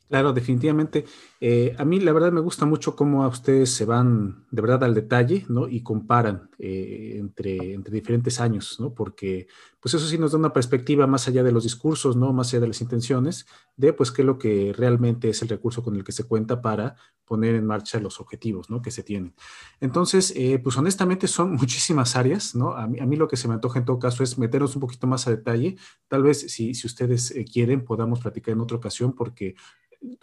Claro, definitivamente. Eh, a mí la verdad me gusta mucho cómo a ustedes se van de verdad al detalle, ¿no? Y comparan eh, entre, entre diferentes años, ¿no? Porque pues eso sí nos da una perspectiva más allá de los discursos, ¿no? Más allá de las intenciones, de pues qué es lo que realmente es el recurso con el que se cuenta para poner en marcha los objetivos, ¿no? Que se tienen. Entonces, eh, pues honestamente son muchísimas áreas, ¿no? A mí, a mí, lo que se me antoja en todo caso es meternos un poquito más a detalle. Tal vez si, si ustedes quieren podamos platicar en otra ocasión porque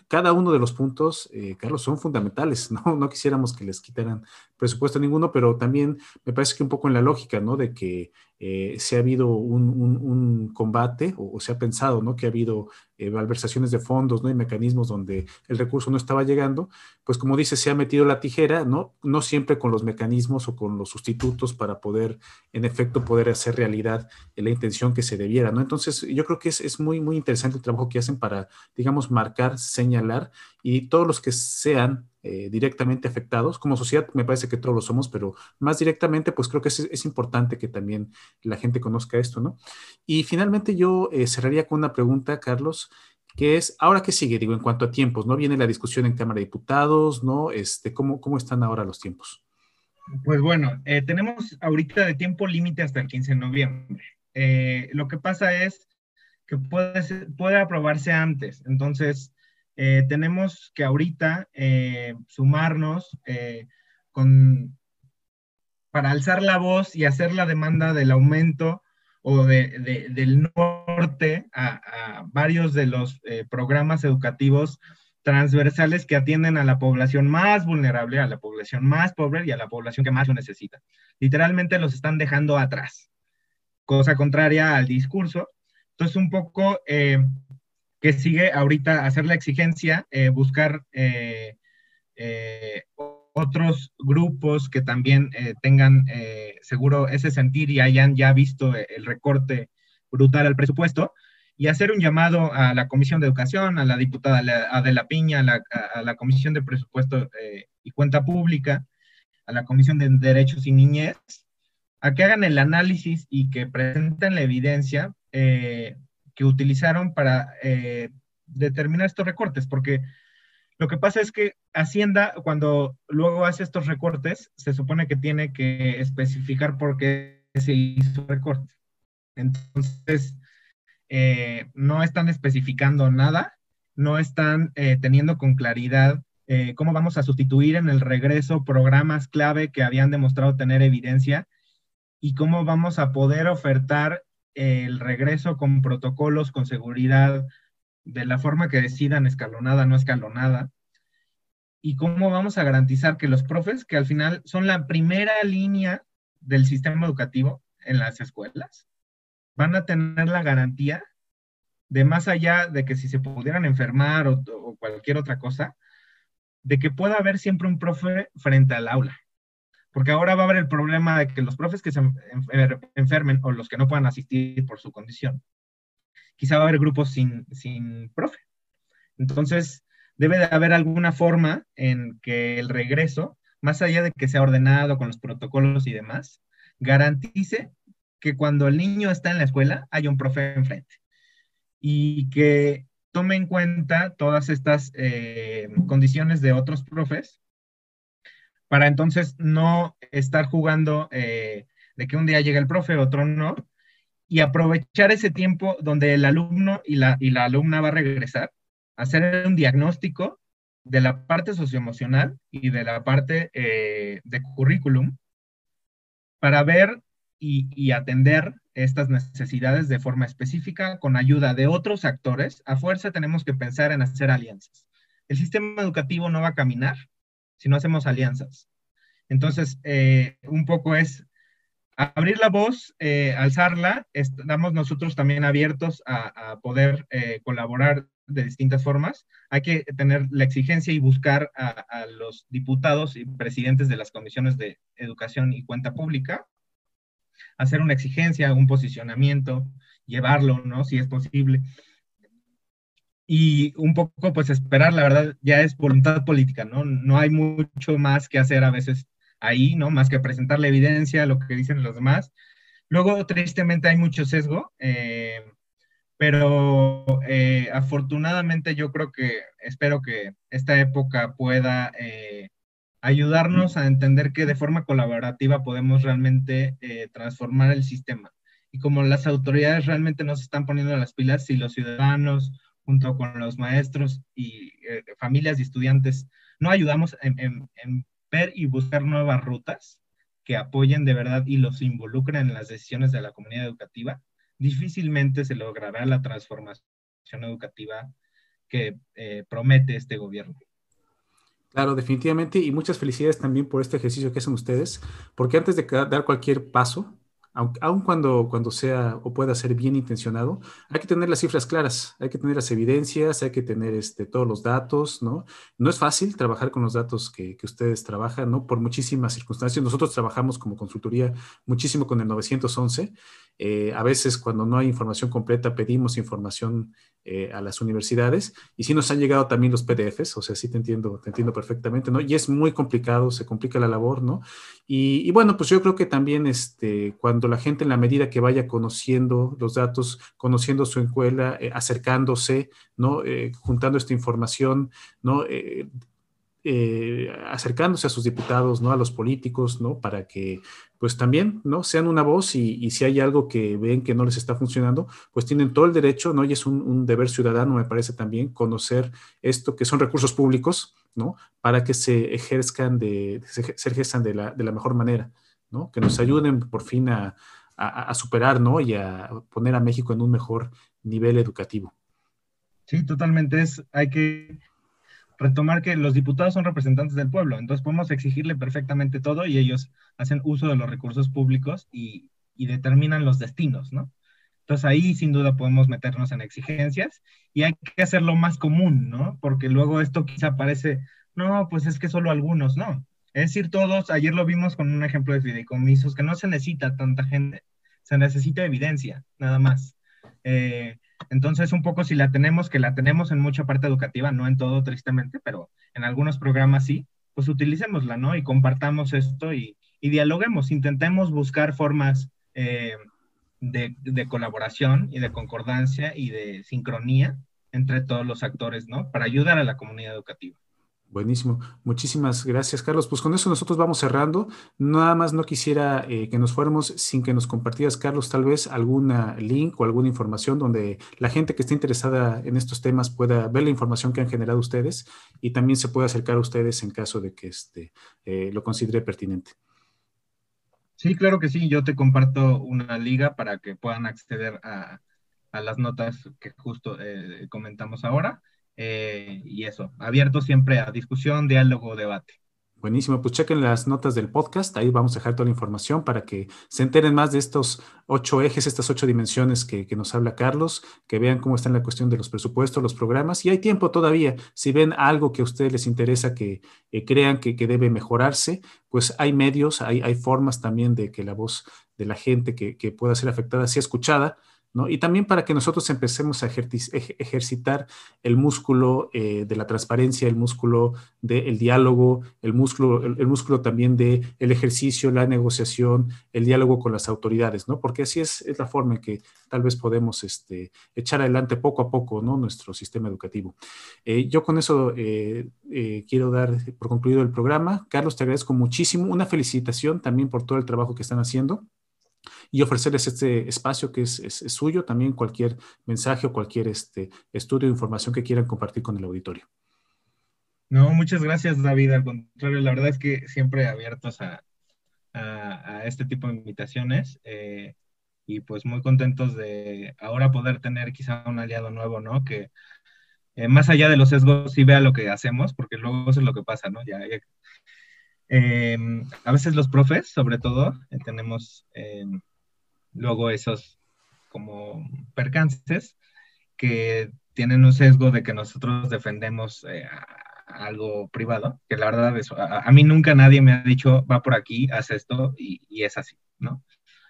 cada uno de los puntos, eh, Carlos, son fundamentales, ¿no? No quisiéramos que les quitaran presupuesto ninguno, pero también me parece que un poco en la lógica, ¿no? De que eh, se ha habido un, combate o, se ha pensado, ¿no? Que ha habido eh, malversaciones de fondos, ¿no? Y mecanismos donde el recurso no estaba llegando, pues como dice, se ha metido la tijera, ¿no? No siempre con los mecanismos o con los sustitutos para poder, en efecto, poder hacer realidad la intención que se debiera, ¿no? Entonces, yo creo que es, es muy, muy interesante el trabajo que hacen para, digamos, marcar, señalar y todos los que sean eh, directamente afectados. Como sociedad me parece que todos lo somos, pero más directamente, pues creo que es, importante que también la gente conozca esto, ¿no? Y finalmente yo eh, cerraría con una pregunta, Carlos, que es, ¿ahora qué sigue? Digo, en cuanto a tiempos, ¿no? Viene la discusión en Cámara de Diputados, ¿no? Este, ¿cómo, cómo están ahora los tiempos? Pues bueno, eh, tenemos ahorita de tiempo límite hasta el 15 de noviembre. lo que pasa es que puede, puede aprobarse antes. Entonces, eh, tenemos que ahorita eh, sumarnos eh, con, para alzar la voz y hacer la demanda del aumento o del norte a, varios de los programas educativos transversales que atienden a la población más vulnerable, a la población más pobre y a la población que más lo necesita. Literalmente los están dejando atrás, cosa contraria al discurso. Entonces, un poco que sigue ahorita hacer la exigencia, eh, buscar eh, eh, otros grupos que también tengan seguro ese sentir y hayan ya visto el recorte brutal al presupuesto, y hacer un llamado a la Comisión de Educación, a la diputada Adela Piña, a la, a la Comisión de Presupuesto y Cuenta Pública, a la Comisión de Derechos y Niñez, a que hagan el análisis y que presenten la evidencia que utilizaron para determinar estos recortes, porque lo que pasa es que Hacienda, cuando luego hace estos recortes, se supone que tiene que especificar por qué se hizo el recorte. Entonces, eh, no están especificando nada, no están eh, teniendo con claridad eh, cómo vamos a sustituir en el regreso programas clave que habían demostrado tener evidencia y cómo vamos a poder ofertar el regreso con protocolos, con seguridad, de la forma que decidan, escalonada, no escalonada, y cómo vamos a garantizar que los profes, que al final son la primera línea del sistema educativo en las escuelas, van a tener la garantía de más allá de que si se pudieran enfermar o, cualquier otra cosa, de que pueda haber siempre un profe frente al aula. Porque ahora va a haber el problema de que los profes que se enfermen o los que no puedan asistir por su condición, quizá va a haber grupos sin, sin profe. Entonces, debe de haber alguna forma en que el regreso, más allá de que sea ordenado con los protocolos y demás, garantice que cuando el niño está en la escuela haya un profe enfrente y que tome en cuenta todas estas eh, condiciones de otros profes para entonces no estar jugando eh, de que un día llega el profe, otro no, y aprovechar ese tiempo donde el alumno y la, y la alumna va a regresar, hacer un diagnóstico de la parte socioemocional y de la parte eh, de currículum para ver y, y, atender estas necesidades de forma específica con ayuda de otros actores. A fuerza tenemos que pensar en hacer alianzas. El sistema educativo no va a caminar si no hacemos alianzas. Entonces, eh, un poco es abrir la voz, eh, alzarla, estamos nosotros también abiertos a, poder eh, colaborar de distintas formas. Hay que tener la exigencia y buscar a, los diputados y presidentes de las comisiones de educación y cuenta pública, hacer una exigencia, un posicionamiento, llevarlo, ¿no? Si es posible. Y un poco, pues esperar, la verdad, ya es voluntad política, ¿no? No hay mucho más que hacer a veces ahí, ¿no? Más que presentar la evidencia, lo que dicen los demás. Luego, tristemente, hay mucho sesgo, eh, pero eh, afortunadamente yo creo que, espero que esta época pueda eh, ayudarnos a entender que de forma colaborativa podemos realmente transformar el sistema. Y como las autoridades realmente nos están poniendo las pilas, si los ciudadanos, junto con los maestros y familias y estudiantes, no ayudamos en, en y buscar nuevas rutas que apoyen de verdad y los involucren en las decisiones de la comunidad educativa, difícilmente se logrará la transformación educativa que eh, promete este gobierno. Claro, definitivamente, y muchas felicidades también por este ejercicio que hacen ustedes, porque antes de dar cualquier paso, aun cuando, cuando sea o pueda ser bien intencionado, hay que tener las cifras claras, hay que tener las evidencias, hay que tener este, todos los datos, ¿no? No es fácil trabajar con los datos que, que, ustedes trabajan, ¿no? Por muchísimas circunstancias. Nosotros trabajamos como consultoría muchísimo con el 911. Eh, a veces cuando no hay información completa pedimos información eh, a las universidades y sí nos han llegado también los PDFs, o sea, sí te entiendo, te entiendo perfectamente, ¿no? Y es muy complicado, se complica la labor, ¿no? Y, bueno, pues yo creo que también este, cuando la gente en la medida que vaya conociendo los datos, conociendo su escuela, eh, acercándose, ¿no? Eh, juntando esta información, ¿no? Eh, acercándose a sus diputados, ¿no? A los políticos, ¿no? Para que, pues también, ¿no? Sean una voz y, si hay algo que ven que no les está funcionando, pues tienen todo el derecho, ¿no? Y es un, deber ciudadano, me parece también, conocer esto, que son recursos públicos, ¿no? Para que se ejerzcan de, se, ejerzan de la, de la mejor manera, ¿no? Que nos ayuden por fin a, a, superar, ¿no? Y a poner a México en un mejor nivel educativo. Sí, totalmente. Es, hay que retomar que los diputados son representantes del pueblo, entonces podemos exigirle perfectamente todo y ellos hacen uso de los recursos públicos y, determinan los destinos, ¿no? Entonces ahí sin duda podemos meternos en exigencias y hay que hacerlo más común, ¿no? Porque luego esto quizá parece, no, pues es que solo algunos, no. Es decir, todos, ayer lo vimos con un ejemplo de fideicomisos, que no se necesita tanta gente, se necesita evidencia, nada más. Eh, entonces, un poco si la tenemos, que la tenemos en mucha parte educativa, no en todo tristemente, pero en algunos programas sí, pues utilicémosla, ¿no? Y compartamos esto y, dialoguemos, intentemos buscar formas eh, de, de, colaboración y de concordancia y de sincronía entre todos los actores, ¿no? Para ayudar a la comunidad educativa. Buenísimo. Muchísimas gracias, Carlos. Pues con eso nosotros vamos cerrando. Nada más no quisiera eh, que nos fuéramos sin que nos compartieras, Carlos, tal vez alguna link o alguna información donde la gente que esté interesada en estos temas pueda ver la información que han generado ustedes y también se pueda acercar a ustedes en caso de que este, eh, lo considere pertinente. Sí, claro que sí. Yo te comparto una liga para que puedan acceder a, las notas que justo eh, comentamos ahora. Eh, y eso, abierto siempre a discusión, diálogo, debate. Buenísimo, pues chequen las notas del podcast, ahí vamos a dejar toda la información para que se enteren más de estos ocho ejes, estas ocho dimensiones que, nos habla Carlos, que vean cómo está en la cuestión de los presupuestos, los programas, y hay tiempo todavía, si ven algo que a ustedes les interesa, que eh, crean que, debe mejorarse, pues hay medios, hay, formas también de que la voz de la gente que pueda ser afectada sea escuchada, y también para que nosotros empecemos a ejercitar el músculo eh, de la transparencia, el músculo del diálogo, el músculo, el, músculo también del el ejercicio, la negociación, el diálogo con las autoridades, ¿no? Porque así es, la forma en que tal vez podemos este, echar adelante poco a poco, ¿no? Nuestro sistema educativo. Eh, yo con eso eh, quiero dar por concluido el programa. Carlos, te agradezco muchísimo. Una felicitación también por todo el trabajo que están haciendo y ofrecerles este espacio que es, suyo, también cualquier mensaje o cualquier este, estudio o información que quieran compartir con el auditorio. No, muchas gracias David, al contrario, la verdad es que siempre abiertos a, este tipo de invitaciones eh, y pues muy contentos de ahora poder tener quizá un aliado nuevo, ¿no? Que eh, más allá de los sesgos sí vea lo que hacemos, porque luego eso es lo que pasa, ¿no? Ya, eh, a veces los profes, sobre todo, tenemos luego esos como percances que tienen un sesgo de que nosotros defendemos eh, algo privado, que la verdad es, a, mí nunca nadie me ha dicho, va por aquí, haz esto, y, es así, ¿no?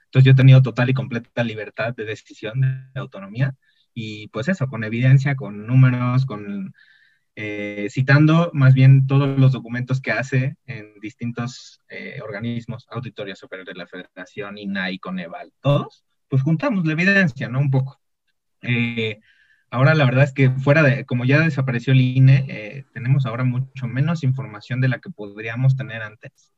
Entonces yo he tenido total y completa libertad de decisión, de autonomía, y pues eso, con evidencia, con números, con eh, citando más bien todos los documentos que hace en distintos eh, organismos, Auditoría Superior de la Federación, INAI, Coneval, todos, pues juntamos la evidencia, ¿no? Un poco. Eh, ahora la verdad es que fuera de, como ya desapareció el INE, tenemos ahora mucho menos información de la que podríamos tener antes.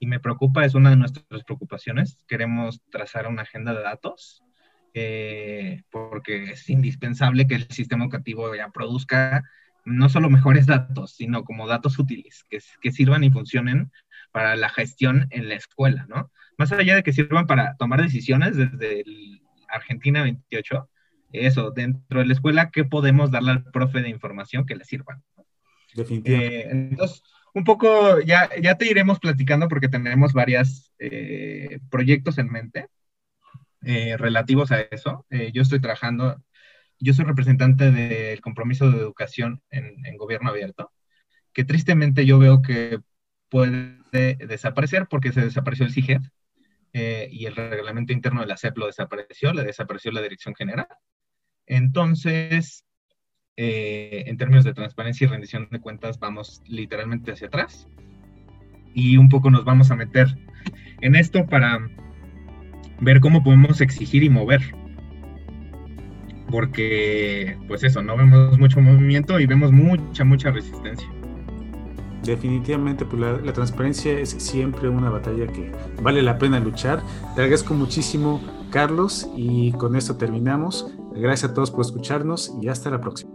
Y me preocupa, es una de nuestras preocupaciones. Queremos trazar una agenda de datos porque es indispensable que el sistema educativo ya produzca no solo mejores datos, sino como datos útiles, que, que sirvan y funcionen para la gestión en la escuela, ¿no? Más allá de que sirvan para tomar decisiones desde Argentina 28, eso, dentro de la escuela, ¿qué podemos darle al profe de información que le sirvan? Definitivamente. Eh, entonces, un poco, ya, ya te iremos platicando porque tenemos varios eh, proyectos en mente eh, relativos a eso. yo estoy trabajando yo soy representante del compromiso de educación en, gobierno abierto, que tristemente yo veo que puede desaparecer porque se desapareció el CIGED eh, y el reglamento interno de la CEP lo desapareció, le desapareció la dirección general. Entonces, eh, en términos de transparencia y rendición de cuentas, vamos literalmente hacia atrás y un poco nos vamos a meter en esto para ver cómo podemos exigir y mover porque pues eso, no vemos mucho movimiento y vemos mucha, mucha resistencia. Definitivamente, pues la, transparencia es siempre una batalla que vale la pena luchar. Te agradezco muchísimo, Carlos, y con esto terminamos. Gracias a todos por escucharnos y hasta la próxima.